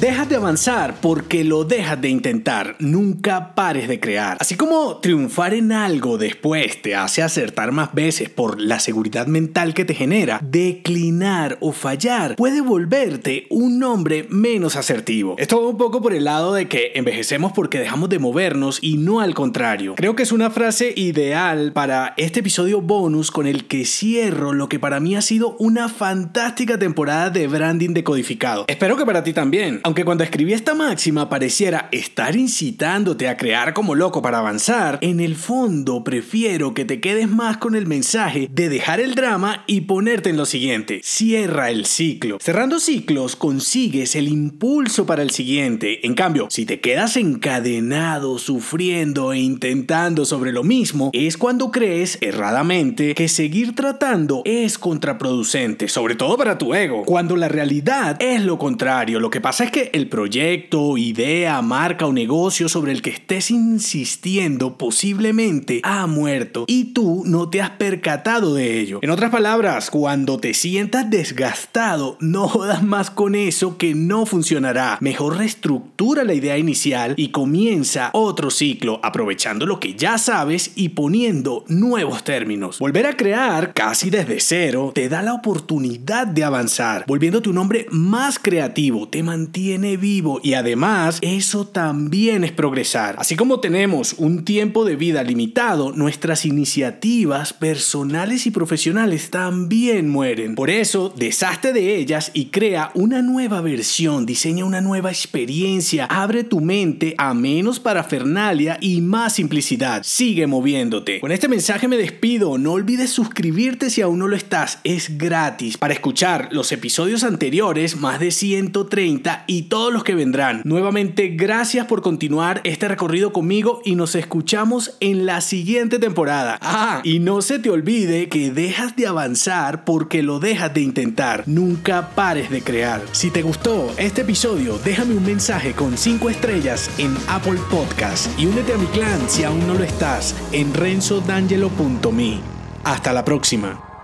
Dejas de avanzar porque lo dejas de intentar. Nunca pares de crear. Así como triunfar en algo después te hace acertar más veces por la seguridad mental que te genera, declinar o fallar puede volverte un hombre menos asertivo. Esto va un poco por el lado de que envejecemos porque dejamos de movernos y no al contrario. Creo que es una frase ideal para este episodio bonus con el que cierro lo que para mí ha sido una fantástica temporada de branding decodificado. Espero que para ti también. Aunque cuando escribí esta máxima pareciera estar incitándote a crear como loco para avanzar, en el fondo prefiero que te quedes más con el mensaje de dejar el drama y ponerte en lo siguiente. Cierra el ciclo. Cerrando ciclos consigues el impulso para el siguiente. En cambio, si te quedas encadenado, sufriendo e intentando sobre lo mismo, es cuando crees erradamente que seguir tratando es contraproducente, sobre todo para tu ego, cuando la realidad es lo contrario. Lo que pasa es que el proyecto, idea, marca o negocio sobre el que estés insistiendo posiblemente ha muerto y tú no te has percatado de ello. En otras palabras, cuando te sientas desgastado, no jodas más con eso que no funcionará. Mejor reestructura la idea inicial y comienza otro ciclo aprovechando lo que ya sabes y poniendo nuevos términos. Volver a crear casi desde cero te da la oportunidad de avanzar, volviéndote un hombre más creativo, te mantiene vivo y además eso también es progresar. Así como tenemos un tiempo de vida limitado, nuestras iniciativas personales y profesionales también mueren. Por eso, deshazte de ellas y crea una nueva versión, diseña una nueva experiencia, abre tu mente a menos parafernalia y más simplicidad. Sigue moviéndote. Con este mensaje me despido. No olvides suscribirte si aún no lo estás. Es gratis. Para escuchar los episodios anteriores, más de 130 y y todos los que vendrán. Nuevamente, gracias por continuar este recorrido conmigo y nos escuchamos en la siguiente temporada. Ah, y no se te olvide que dejas de avanzar porque lo dejas de intentar. Nunca pares de crear. Si te gustó este episodio, déjame un mensaje con 5 estrellas en Apple Podcast y únete a mi clan si aún no lo estás en renzodangelo.me. Hasta la próxima.